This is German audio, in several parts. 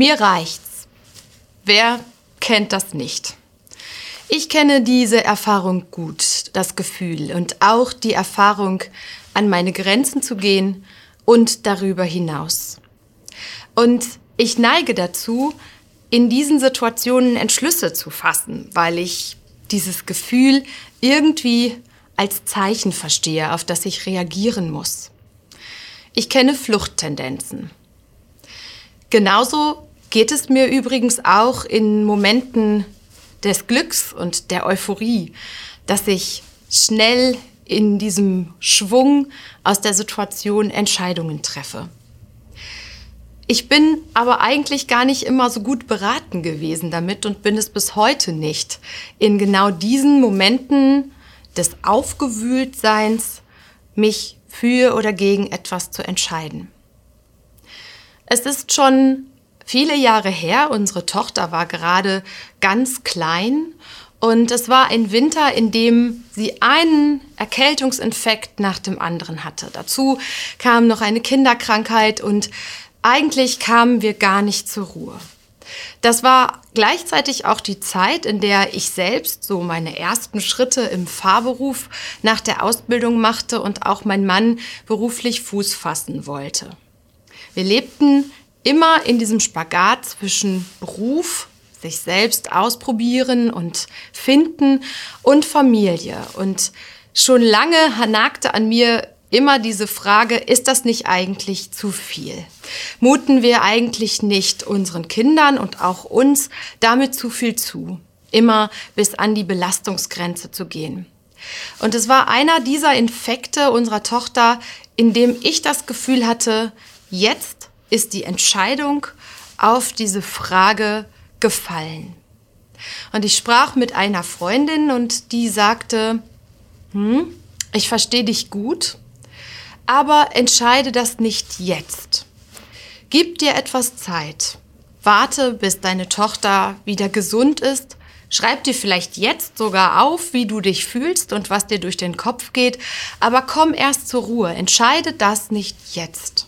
Mir reicht's. Wer kennt das nicht? Ich kenne diese Erfahrung gut, das Gefühl und auch die Erfahrung, an meine Grenzen zu gehen und darüber hinaus. Und ich neige dazu, in diesen Situationen Entschlüsse zu fassen, weil ich dieses Gefühl irgendwie als Zeichen verstehe, auf das ich reagieren muss. Ich kenne Fluchttendenzen. Genauso geht es mir übrigens auch in Momenten des Glücks und der Euphorie, dass ich schnell in diesem Schwung aus der Situation Entscheidungen treffe. Ich bin aber eigentlich gar nicht immer so gut beraten gewesen damit und bin es bis heute nicht, in genau diesen Momenten des Aufgewühltseins mich für oder gegen etwas zu entscheiden. Es ist schon viele Jahre her, unsere Tochter war gerade ganz klein und es war ein Winter, in dem sie einen Erkältungsinfekt nach dem anderen hatte. Dazu kam noch eine Kinderkrankheit und eigentlich kamen wir gar nicht zur Ruhe. Das war gleichzeitig auch die Zeit, in der ich selbst so meine ersten Schritte im Fahrberuf nach der Ausbildung machte und auch mein Mann beruflich Fuß fassen wollte. Wir lebten immer in diesem Spagat zwischen Beruf sich selbst ausprobieren und finden und Familie. Und schon lange nagte an mir immer diese Frage, ist das nicht eigentlich zu viel? Muten wir eigentlich nicht unseren Kindern und auch uns damit zu viel zu, immer bis an die Belastungsgrenze zu gehen? Und es war einer dieser Infekte unserer Tochter, in dem ich das Gefühl hatte, jetzt ist die Entscheidung auf diese Frage gefallen. Und ich sprach mit einer Freundin und die sagte, hm, ich verstehe dich gut, aber entscheide das nicht jetzt. Gib dir etwas Zeit. Warte, bis deine Tochter wieder gesund ist. Schreib dir vielleicht jetzt sogar auf, wie du dich fühlst und was dir durch den Kopf geht, aber komm erst zur Ruhe. Entscheide das nicht jetzt.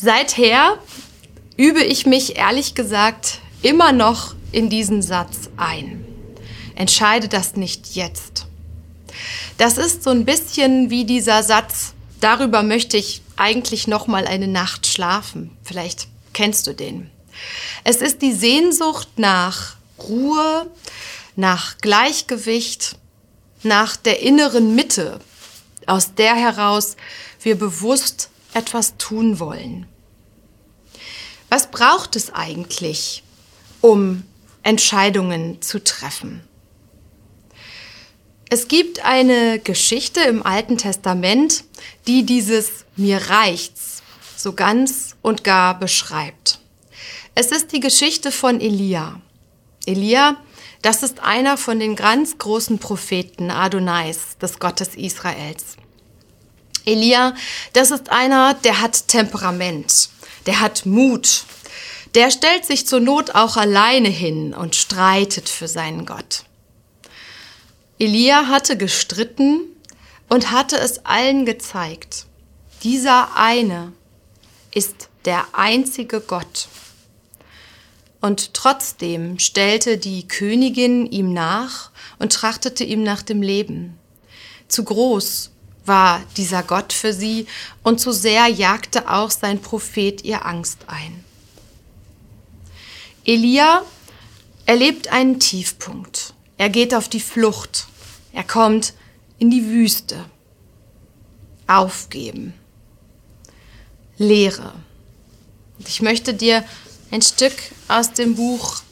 Seither übe ich mich ehrlich gesagt immer noch in diesen Satz ein. Entscheide das nicht jetzt. Das ist so ein bisschen wie dieser Satz, darüber möchte ich eigentlich noch mal eine Nacht schlafen. Vielleicht kennst du den. Es ist die Sehnsucht nach Ruhe, nach Gleichgewicht, nach der inneren Mitte, aus der heraus wir bewusst etwas tun wollen. Was braucht es eigentlich, um Entscheidungen zu treffen? Es gibt eine Geschichte im Alten Testament, die dieses mir reicht's so ganz und gar beschreibt. Es ist die Geschichte von Elia. Elia, das ist einer von den ganz großen Propheten Adonais, des Gottes Israels. Elia, das ist einer, der hat Temperament der hat Mut. Der stellt sich zur Not auch alleine hin und streitet für seinen Gott. Elia hatte gestritten und hatte es allen gezeigt. Dieser eine ist der einzige Gott. Und trotzdem stellte die Königin ihm nach und trachtete ihm nach dem Leben. Zu groß war dieser Gott für sie und so sehr jagte auch sein Prophet ihr Angst ein. Elia erlebt einen Tiefpunkt. Er geht auf die Flucht. Er kommt in die Wüste. Aufgeben. Leere. Und ich möchte dir ein Stück aus dem Buch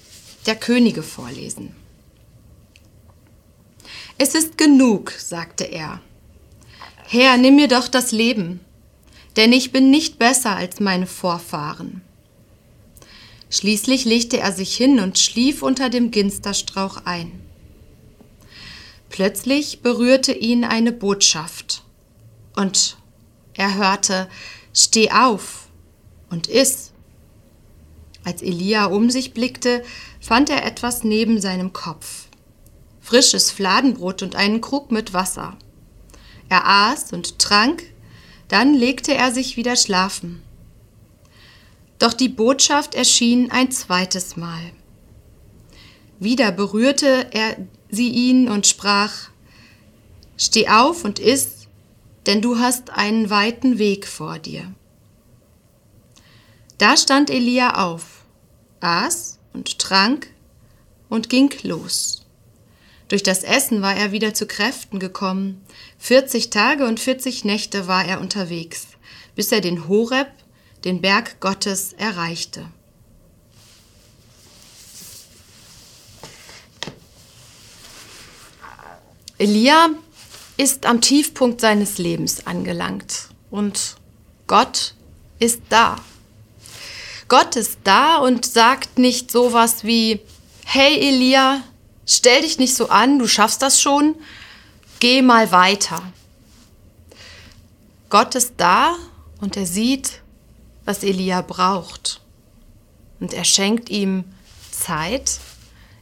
der Könige vorlesen. Es ist genug, sagte er. Herr, nimm mir doch das Leben, denn ich bin nicht besser als meine Vorfahren. Schließlich legte er sich hin und schlief unter dem Ginsterstrauch ein. Plötzlich berührte ihn eine Botschaft, und er hörte Steh auf und iss. Als Elia um sich blickte, fand er etwas neben seinem Kopf. Frisches Fladenbrot und einen Krug mit Wasser. Er aß und trank, dann legte er sich wieder schlafen. Doch die Botschaft erschien ein zweites Mal. Wieder berührte er sie ihn und sprach, Steh auf und iss, denn du hast einen weiten Weg vor dir. Da stand Elia auf, aß und trank und ging los. Durch das Essen war er wieder zu Kräften gekommen. 40 Tage und 40 Nächte war er unterwegs, bis er den Horeb, den Berg Gottes, erreichte. Elia ist am Tiefpunkt seines Lebens angelangt und Gott ist da. Gott ist da und sagt nicht sowas wie, hey Elia, stell dich nicht so an, du schaffst das schon, geh mal weiter. Gott ist da und er sieht, was Elia braucht. Und er schenkt ihm Zeit,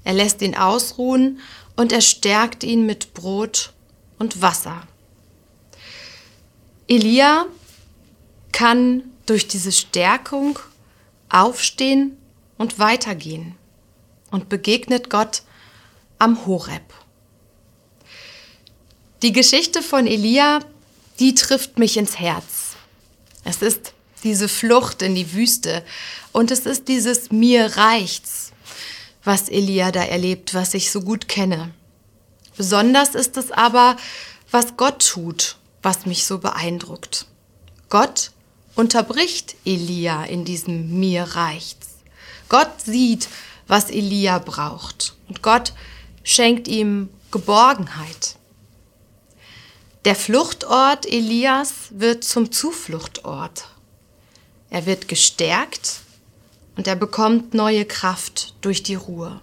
er lässt ihn ausruhen und er stärkt ihn mit Brot und Wasser. Elia kann durch diese Stärkung aufstehen und weitergehen und begegnet Gott am Horeb. Die Geschichte von Elia, die trifft mich ins Herz. Es ist diese Flucht in die Wüste und es ist dieses mir reicht's was Elia da erlebt, was ich so gut kenne. Besonders ist es aber, was Gott tut, was mich so beeindruckt. Gott unterbricht Elia in diesem mir reicht's. Gott sieht, was Elia braucht und Gott schenkt ihm Geborgenheit. Der Fluchtort Elias wird zum Zufluchtort. Er wird gestärkt und er bekommt neue Kraft durch die Ruhe.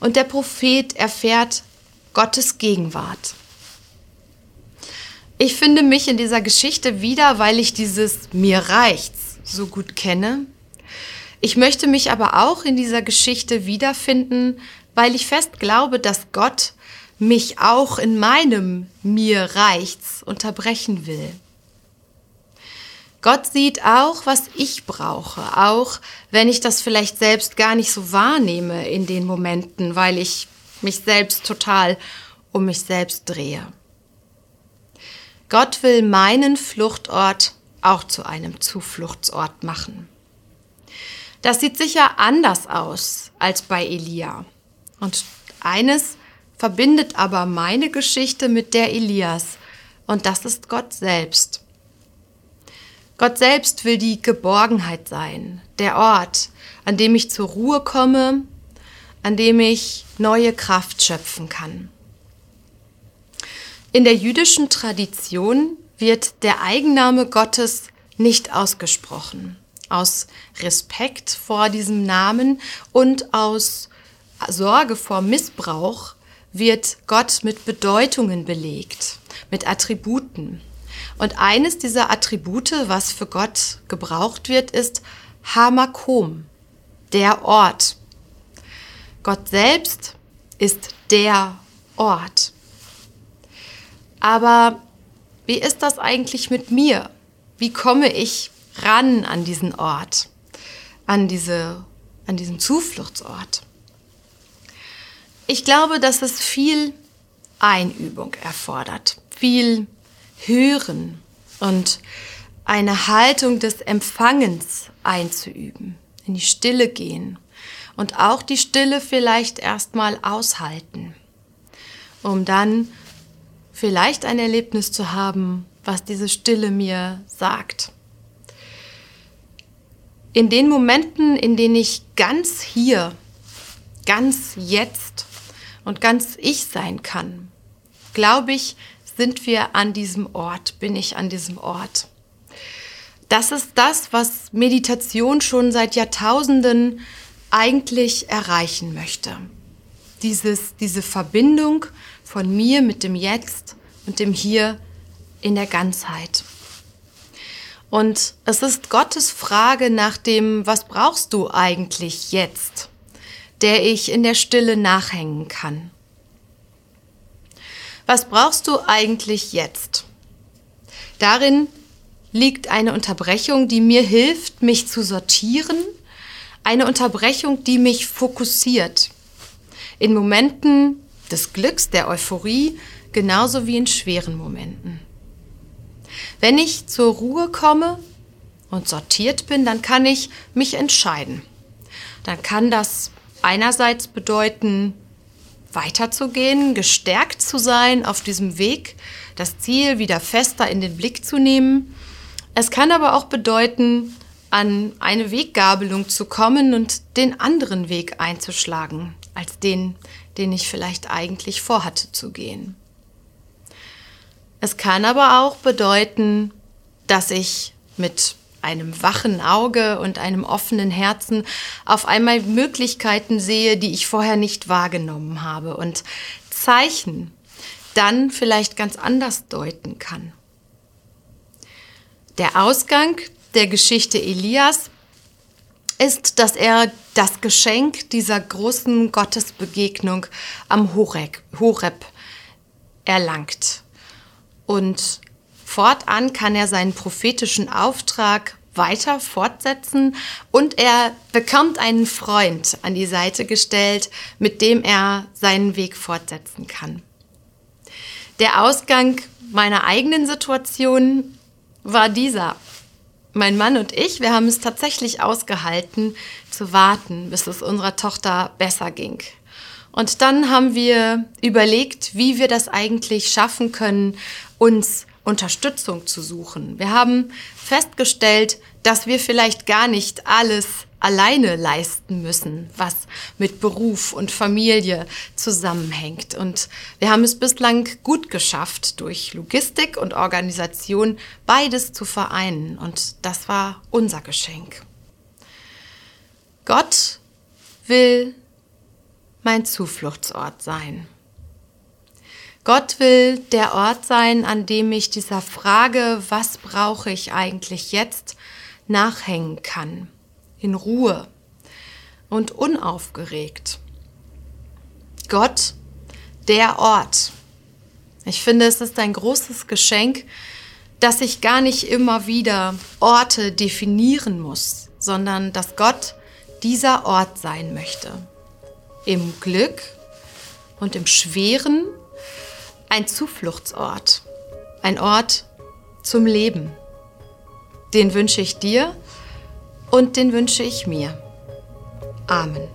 Und der Prophet erfährt Gottes Gegenwart. Ich finde mich in dieser Geschichte wieder, weil ich dieses mir reicht's so gut kenne. Ich möchte mich aber auch in dieser Geschichte wiederfinden, weil ich fest glaube, dass Gott mich auch in meinem mir reicht's unterbrechen will. Gott sieht auch, was ich brauche, auch wenn ich das vielleicht selbst gar nicht so wahrnehme in den Momenten, weil ich mich selbst total um mich selbst drehe. Gott will meinen Fluchtort auch zu einem Zufluchtsort machen. Das sieht sicher anders aus als bei Elia. Und eines verbindet aber meine Geschichte mit der Elias, und das ist Gott selbst. Gott selbst will die Geborgenheit sein, der Ort, an dem ich zur Ruhe komme, an dem ich neue Kraft schöpfen kann. In der jüdischen Tradition wird der Eigenname Gottes nicht ausgesprochen. Aus Respekt vor diesem Namen und aus Sorge vor Missbrauch wird Gott mit Bedeutungen belegt, mit Attributen. Und eines dieser Attribute, was für Gott gebraucht wird, ist Hamakom, der Ort. Gott selbst ist der Ort. Aber wie ist das eigentlich mit mir? Wie komme ich ran an diesen Ort, an, diese, an diesen Zufluchtsort? Ich glaube, dass es viel Einübung erfordert, viel Hören und eine Haltung des Empfangens einzuüben, in die Stille gehen und auch die Stille vielleicht erstmal aushalten, um dann vielleicht ein Erlebnis zu haben, was diese Stille mir sagt. In den Momenten, in denen ich ganz hier, ganz jetzt und ganz ich sein kann, glaube ich, sind wir an diesem Ort, bin ich an diesem Ort. Das ist das, was Meditation schon seit Jahrtausenden eigentlich erreichen möchte. Dieses, diese Verbindung von mir mit dem Jetzt und dem Hier in der Ganzheit. Und es ist Gottes Frage nach dem, was brauchst du eigentlich jetzt, der ich in der Stille nachhängen kann. Was brauchst du eigentlich jetzt? Darin liegt eine Unterbrechung, die mir hilft, mich zu sortieren, eine Unterbrechung, die mich fokussiert. In Momenten des Glücks, der Euphorie, genauso wie in schweren Momenten. Wenn ich zur Ruhe komme und sortiert bin, dann kann ich mich entscheiden. Dann kann das einerseits bedeuten, weiterzugehen, gestärkt zu sein auf diesem Weg, das Ziel wieder fester in den Blick zu nehmen. Es kann aber auch bedeuten, an eine Weggabelung zu kommen und den anderen Weg einzuschlagen, als den, den ich vielleicht eigentlich vorhatte zu gehen. Es kann aber auch bedeuten, dass ich mit einem wachen Auge und einem offenen Herzen auf einmal Möglichkeiten sehe, die ich vorher nicht wahrgenommen habe und Zeichen dann vielleicht ganz anders deuten kann. Der Ausgang der Geschichte Elias ist, dass er das Geschenk dieser großen Gottesbegegnung am Horeb, erlangt. Und fortan kann er seinen prophetischen Auftrag weiter fortsetzen und er bekommt einen Freund an die Seite gestellt, mit dem er seinen Weg fortsetzen kann. Der Ausgang meiner eigenen Situation war dieser. Mein Mann und ich, wir haben es tatsächlich ausgehalten, zu warten, bis es unserer Tochter besser ging. Und dann haben wir überlegt, wie wir das eigentlich schaffen können, uns Unterstützung zu suchen. Wir haben festgestellt, dass wir vielleicht gar nicht alles alleine leisten müssen, was mit Beruf und Familie zusammenhängt. Und wir haben es bislang gut geschafft, durch Logistik und Organisation beides zu vereinen. Und das war unser Geschenk. Gott will mein Zufluchtsort sein. Gott will der Ort sein, an dem ich dieser Frage, was brauche ich eigentlich jetzt, nachhängen kann. In Ruhe und unaufgeregt. Gott, der Ort. Ich finde, es ist ein großes Geschenk, dass ich gar nicht immer wieder Orte definieren muss, sondern dass Gott dieser Ort sein möchte. Im Glück und im Schweren ein Zufluchtsort, ein Ort zum Leben. Den wünsche ich dir und den wünsche ich mir. Amen.